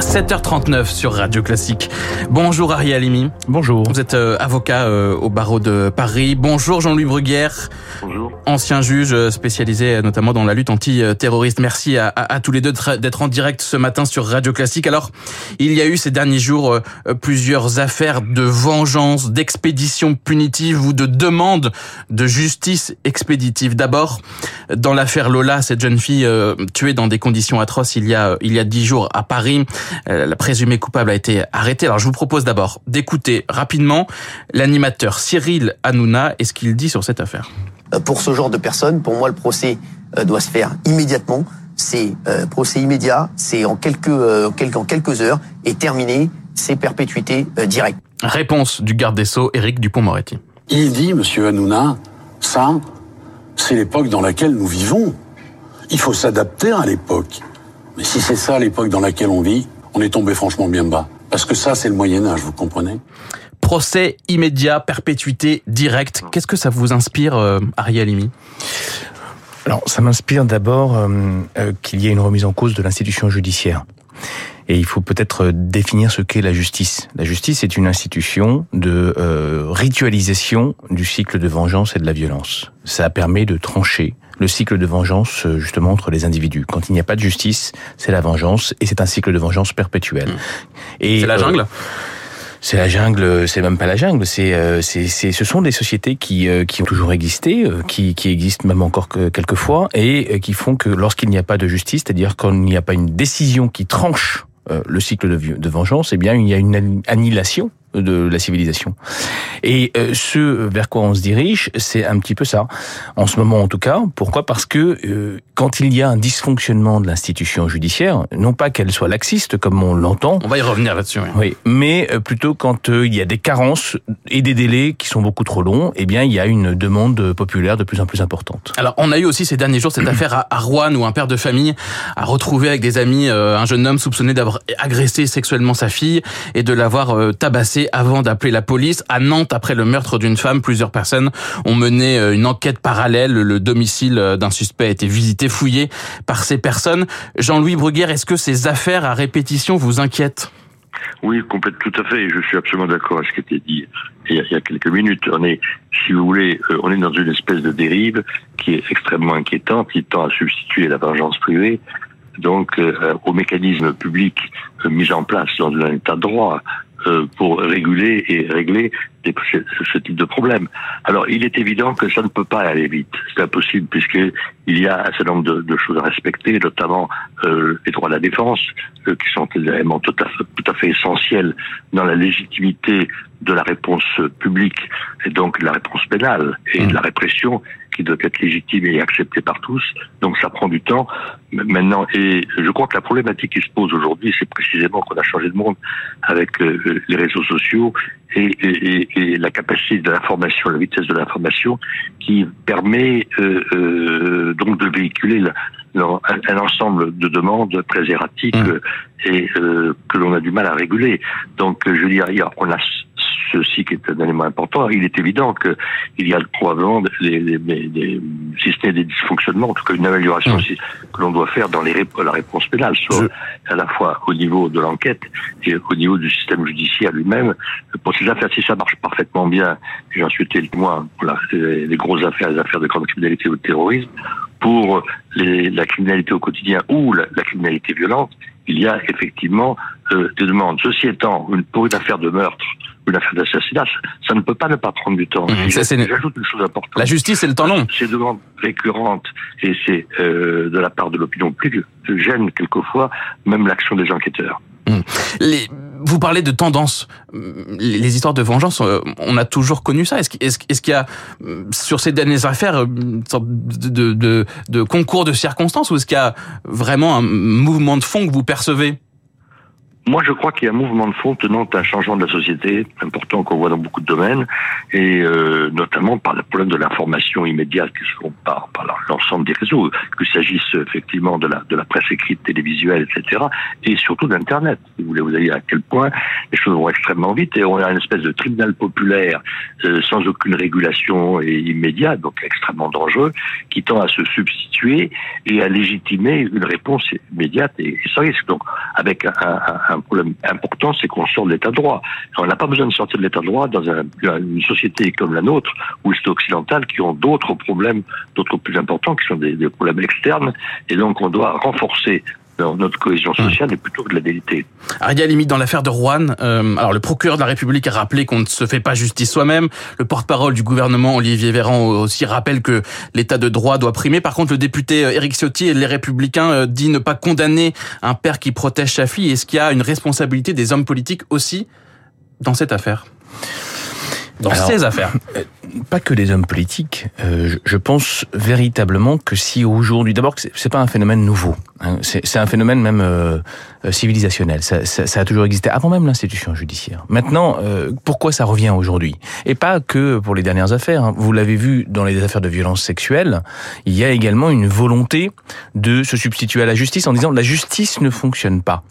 7h39 sur Radio Classique. Bonjour Ariel Alimi. Bonjour. Vous êtes euh, avocat euh, au barreau de Paris. Bonjour Jean-Louis Bruguière. Bonjour. Ancien juge euh, spécialisé notamment dans la lutte anti-terroriste. Merci à, à, à, tous les deux d'être en direct ce matin sur Radio Classique. Alors, il y a eu ces derniers jours plusieurs affaires de vengeance, d'expédition punitive ou de demande de justice expéditive. D'abord, dans l'affaire Lola, cette jeune fille tuée dans des conditions atroces il y a il y a dix jours à Paris. Euh, la présumée coupable a été arrêtée. Alors je vous propose d'abord d'écouter rapidement l'animateur Cyril Hanouna et ce qu'il dit sur cette affaire. Euh, pour ce genre de personnes, pour moi, le procès euh, doit se faire immédiatement. C'est procès immédiat, c'est en quelques, en quelques heures et terminé, c'est perpétuité directe. Réponse du garde des Sceaux, Éric Dupont-Moretti. Il dit, Monsieur Hanouna, ça, c'est l'époque dans laquelle nous vivons. Il faut s'adapter à l'époque. Mais si c'est ça l'époque dans laquelle on vit, on est tombé franchement bien bas. Parce que ça, c'est le Moyen Âge, vous comprenez Procès immédiat, perpétuité directe. Qu'est-ce que ça vous inspire, euh, Ariel Imi Alors, ça m'inspire d'abord euh, euh, qu'il y ait une remise en cause de l'institution judiciaire. Et il faut peut-être définir ce qu'est la justice. La justice est une institution de euh, ritualisation du cycle de vengeance et de la violence. Ça permet de trancher le cycle de vengeance euh, justement entre les individus. Quand il n'y a pas de justice, c'est la vengeance et c'est un cycle de vengeance perpétuel. Mmh. Et c'est la jungle? Euh, c'est la jungle, c'est même pas la jungle, c'est, euh, c'est, c'est, ce sont des sociétés qui, qui ont toujours existé, qui, qui existent même encore que quelquefois, et qui font que lorsqu'il n'y a pas de justice, c'est-à-dire quand il n'y a pas une décision qui tranche le cycle de, de vengeance, eh bien il y a une annihilation de la civilisation. Et euh, ce vers quoi on se dirige, c'est un petit peu ça. En ce moment, en tout cas. Pourquoi? Parce que euh, quand il y a un dysfonctionnement de l'institution judiciaire, non pas qu'elle soit laxiste comme on l'entend. On va y revenir là-dessus. Oui. oui. mais euh, plutôt quand il y a des carences et des délais qui sont beaucoup trop longs, eh bien, il y a une demande populaire de plus en plus importante. Alors, on a eu aussi ces derniers jours cette affaire à, à Rouen où un père de famille a retrouvé avec des amis un jeune homme soupçonné d'avoir agressé sexuellement sa fille et de l'avoir tabassé avant d'appeler la police. À Nantes, après le meurtre d'une femme, plusieurs personnes ont mené euh, une enquête parallèle. Le domicile euh, d'un suspect a été visité, fouillé par ces personnes. Jean-Louis Bruguière, est-ce que ces affaires à répétition vous inquiètent? Oui, complètement, tout à fait. Je suis absolument d'accord avec ce qui a été dit il y a, quelques minutes. On est, si vous voulez, euh, on est dans une espèce de dérive qui est extrêmement inquiétante, qui tend à substituer la vengeance privée donc au mécanisme public mis en place dans un état de droit euh, pour réguler et régler ce, type de problème. Alors, il est évident que ça ne peut pas aller vite. C'est impossible puisque il y a un certain nombre de, de choses à respecter, notamment euh, les droits de la défense, euh, qui sont des éléments tout à, fait, tout à fait essentiels dans la légitimité de la réponse publique et donc de la réponse pénale et de la répression qui doit être légitime et acceptée par tous. Donc ça prend du temps. Maintenant, et je crois que la problématique qui se pose aujourd'hui, c'est précisément qu'on a changé de monde avec euh, les réseaux sociaux et, et, et la capacité de l'information, la vitesse de l'information, qui permet euh, euh, donc de véhiculer un, un, ensemble de demandes très erratiques mmh. et euh, que l'on a du mal à réguler. Donc, je veux dire, on a ceci qui est un élément important, il est évident qu'il y a probablement des, des, des, si ce n'est des dysfonctionnements, en tout cas une amélioration que l'on doit faire dans les, la réponse pénale, soit à la fois au niveau de l'enquête et au niveau du système judiciaire lui-même. Pour ces affaires, si ça marche parfaitement bien, j'en suis été le témoin pour la, les grosses affaires, les affaires de grande criminalité ou de terrorisme, pour les, la criminalité au quotidien ou la, la criminalité violente, il y a effectivement euh, des demandes. Ceci étant, une, pour une affaire de meurtre, une affaire d'assassinat, ça ne peut pas ne pas prendre du temps. Mmh, J'ajoute une chose importante. La justice, c'est le temps long. Ces demandes récurrentes, et c'est euh, de la part de l'opinion publique, gênent quelquefois même l'action des enquêteurs. Mmh. Les, vous parlez de tendance. Les histoires de vengeance, euh, on a toujours connu ça. Est-ce qu'il y a, sur ces dernières affaires, une sorte de, de, de concours de circonstances ou est-ce qu'il y a vraiment un mouvement de fond que vous percevez? Moi, je crois qu'il y a un mouvement de fond tenant à un changement de la société important qu'on voit dans beaucoup de domaines, et euh, notamment par le problème de l'information immédiate qui se par, par l'ensemble des réseaux, qu'il s'agisse effectivement de la, de la presse écrite, télévisuelle, etc., et surtout d'Internet. Vous voulez, vous voyez à quel point les choses vont extrêmement vite, et on a une espèce de tribunal populaire euh, sans aucune régulation et immédiate, donc extrêmement dangereux, qui tend à se substituer et à légitimer une réponse immédiate et, sans risque. Donc, avec un, un un problème important, c'est qu'on sort de l'état de droit. on n'a pas besoin de sortir de l'état de droit dans une société comme la nôtre, ou c'est occidentale, qui ont d'autres problèmes, d'autres plus importants, qui sont des, problèmes externes. Et donc, on doit renforcer notre cohésion hum. sociale et plutôt que de la délité. Alors, il y a limite dans l'affaire de Rouen. Euh, alors le procureur de la République a rappelé qu'on ne se fait pas justice soi-même. Le porte-parole du gouvernement Olivier Véran aussi rappelle que l'état de droit doit primer. Par contre, le député euh, Éric Ciotti et les Républicains euh, dit ne pas condamner un père qui protège sa fille. Est-ce qu'il y a une responsabilité des hommes politiques aussi dans cette affaire? Dans ces affaires euh, Pas que des hommes politiques. Euh, je pense véritablement que si aujourd'hui, d'abord, c'est pas un phénomène nouveau. Hein, c'est un phénomène même euh, civilisationnel. Ça, ça, ça, a toujours existé avant même l'institution judiciaire. Maintenant, pourquoi ça revient aujourd'hui? Et pas que pour les dernières affaires. Hein. Vous l'avez vu dans les affaires de violence sexuelle. Il y a également une volonté de se substituer à la justice en disant la justice ne fonctionne pas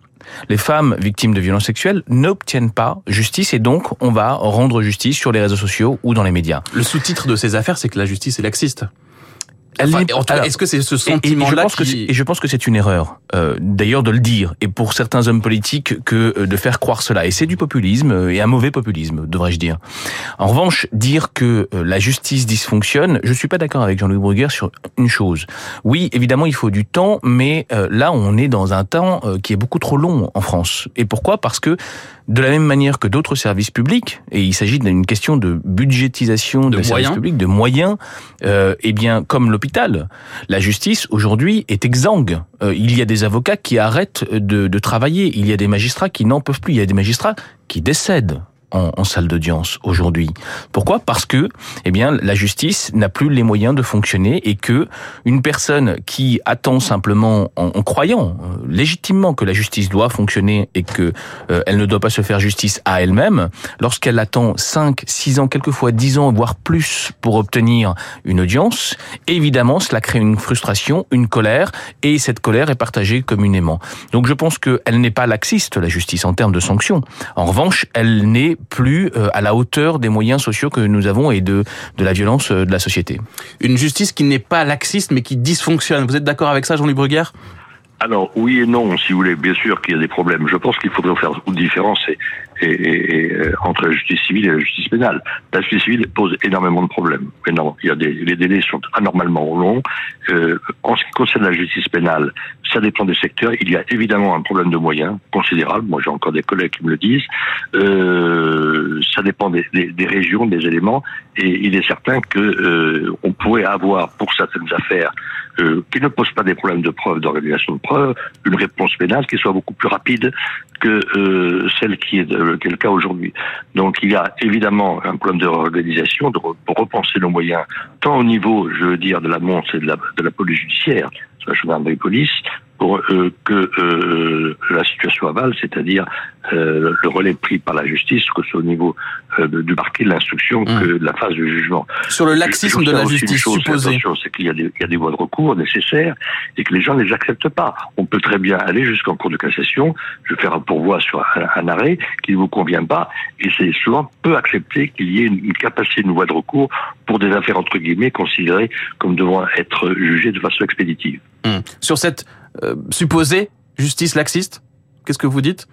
les femmes victimes de violences sexuelles n'obtiennent pas justice et donc on va rendre justice sur les réseaux sociaux ou dans les médias. Le sous-titre de ces affaires, c'est que la justice est laxiste. Est-ce que c'est ce sentiment-là qui... Et je pense que c'est une erreur, euh, d'ailleurs, de le dire, et pour certains hommes politiques, que euh, de faire croire cela. Et c'est du populisme, euh, et un mauvais populisme, devrais-je dire. En revanche, dire que la justice dysfonctionne, je suis pas d'accord avec Jean-Louis Bruguer sur une chose. Oui, évidemment, il faut du temps, mais là, on est dans un temps qui est beaucoup trop long en France. Et pourquoi? Parce que de la même manière que d'autres services publics, et il s'agit d'une question de budgétisation de, services publics, de moyens, euh, eh bien, comme l'hôpital, la justice aujourd'hui est exsangue. Euh, il y a des avocats qui arrêtent de, de travailler, il y a des magistrats qui n'en peuvent plus, il y a des magistrats qui décèdent en, salle d'audience aujourd'hui. Pourquoi? Parce que, eh bien, la justice n'a plus les moyens de fonctionner et que une personne qui attend simplement, en, croyant euh, légitimement que la justice doit fonctionner et que euh, elle ne doit pas se faire justice à elle-même, lorsqu'elle attend 5, 6 ans, quelquefois 10 ans, voire plus pour obtenir une audience, évidemment, cela crée une frustration, une colère, et cette colère est partagée communément. Donc je pense qu'elle n'est pas laxiste, la justice, en termes de sanctions. En revanche, elle n'est plus euh, à la hauteur des moyens sociaux que nous avons et de, de la violence euh, de la société. Une justice qui n'est pas laxiste mais qui dysfonctionne. Vous êtes d'accord avec ça, Jean-Louis Bruguère alors oui et non, si vous voulez. Bien sûr qu'il y a des problèmes. Je pense qu'il faudrait faire une différence entre la justice civile et la justice pénale. La justice civile pose énormément de problèmes. non, Il y a des, les délais sont anormalement longs. Euh, en ce qui concerne la justice pénale, ça dépend des secteurs. Il y a évidemment un problème de moyens considérable. Moi, j'ai encore des collègues qui me le disent. Euh, dépend des, régions, des éléments. Et il est certain que euh, on pourrait avoir pour certaines affaires euh, qui ne posent pas des problèmes de preuve, d'organisation de preuve, une réponse pénale qui soit beaucoup plus rapide que euh, celle qui est, euh, qui est le cas aujourd'hui. Donc il y a évidemment un problème de réorganisation, de repenser nos moyens, tant au niveau, je veux dire, de l'annonce et de la, de la police judiciaire, la gendarmerie police, pour euh, que euh, la situation avale, c'est-à-dire euh, le relais pris par la justice, que ce soit au niveau du parquet de l'instruction mmh. que de la phase du jugement. Sur le laxisme de la justice supposé. C'est qu'il y, a des, il y a des voies de recours nécessaires et que les gens ne les acceptent pas. On peut très bien aller jusqu'en cours de cassation, je vais faire un pourvoi sur un, arrêt qui ne vous convient pas, et c'est souvent peu accepté qu'il y ait une, une capacité, une voie de recours pour des affaires entre guillemets considérées comme devant être jugées de façon expéditive. Mmh. Sur cette euh, supposée justice laxiste Qu'est-ce que vous dites?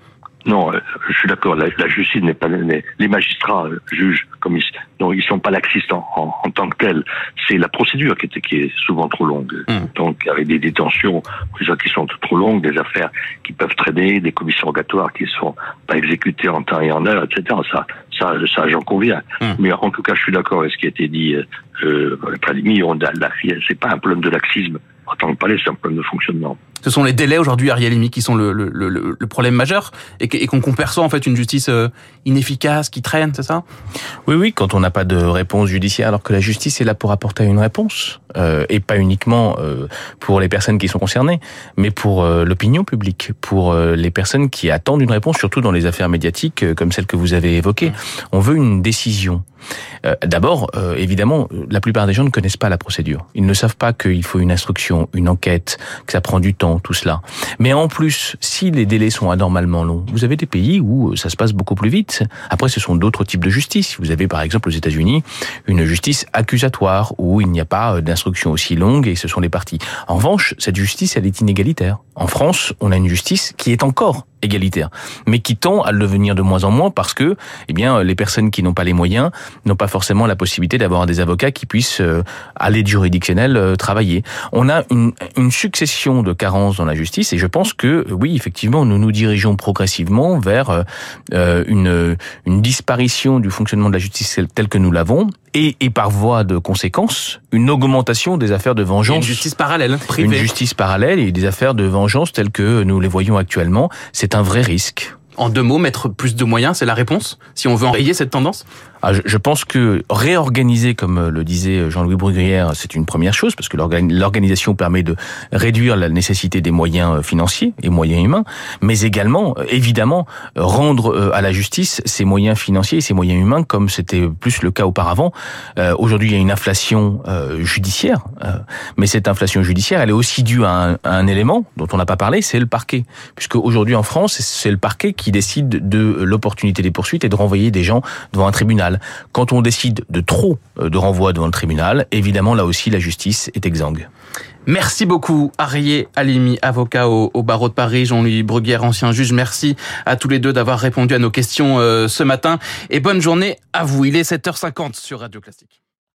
Non, euh, je suis d'accord. La, justice n'est pas les, magistrats euh, jugent comme ils non, ils sont pas laxistes en, en, tant que tels. C'est la procédure qui, qui est souvent trop longue. Mmh. Donc avec des détentions qui sont trop longues, des affaires qui peuvent traîner, des commissions rogatoires qui sont pas exécutées en temps et en heure, etc. Ça, ça, ça j'en conviens. Mmh. Mais en tout cas, je suis d'accord avec ce qui a été dit. Euh, euh, c'est pas un problème de laxisme en tant que palais, c'est un problème de fonctionnement. Ce sont les délais aujourd'hui, Ariel qui sont le, le, le, le problème majeur et qu'on perçoit en fait une justice euh, inefficace, qui traîne, c'est ça? Oui, oui, quand on n'a pas de réponse judiciaire, alors que la justice est là pour apporter une réponse, euh, et pas uniquement euh, pour les personnes qui sont concernées, mais pour euh, l'opinion publique, pour euh, les personnes qui attendent une réponse, surtout dans les affaires médiatiques euh, comme celle que vous avez évoquée. On veut une décision. Euh, D'abord, euh, évidemment, la plupart des gens ne connaissent pas la procédure. Ils ne savent pas qu'il faut une instruction, une enquête, que ça prend du temps, tout cela. Mais en plus, si les délais sont anormalement longs, vous avez des pays où ça se passe beaucoup plus vite. Après, ce sont d'autres types de justice. Vous avez par exemple aux États-Unis une justice accusatoire où il n'y a pas d'instruction aussi longue et ce sont les parties. En revanche, cette justice, elle est inégalitaire. En France, on a une justice qui est encore égalitaire, mais qui tend à le devenir de moins en moins parce que, eh bien, les personnes qui n'ont pas les moyens n'ont pas forcément la possibilité d'avoir des avocats qui puissent euh, à l'aide juridictionnelle euh, travailler. On a une, une succession de carences dans la justice et je pense que oui, effectivement, nous nous dirigeons progressivement vers euh, une, une disparition du fonctionnement de la justice tel que nous l'avons et, et par voie de conséquence, une augmentation des affaires de vengeance. Une justice parallèle, privée. Une justice parallèle et des affaires de vengeance telles que nous les voyons actuellement. C'est un vrai risque. En deux mots, mettre plus de moyens, c'est la réponse si on veut enrayer cette tendance? Je pense que réorganiser, comme le disait Jean-Louis Bruguière, c'est une première chose, parce que l'organisation permet de réduire la nécessité des moyens financiers et moyens humains, mais également, évidemment, rendre à la justice ses moyens financiers et ses moyens humains, comme c'était plus le cas auparavant. Aujourd'hui, il y a une inflation judiciaire, mais cette inflation judiciaire, elle est aussi due à un, à un élément dont on n'a pas parlé, c'est le parquet. Puisque aujourd'hui en France, c'est le parquet qui décide de l'opportunité des poursuites et de renvoyer des gens devant un Quand on décide de trop de renvoi devant le tribunal, évidemment, là aussi, la justice est exsangue. Merci beaucoup, Arié Alimi, avocat au, au, barreau de Paris, Jean-Louis Bruguière, ancien juge. Merci à tous les deux d'avoir répondu à nos questions euh, ce matin. Et bonne journée à vous. Il est 7h50 sur Radio Classique.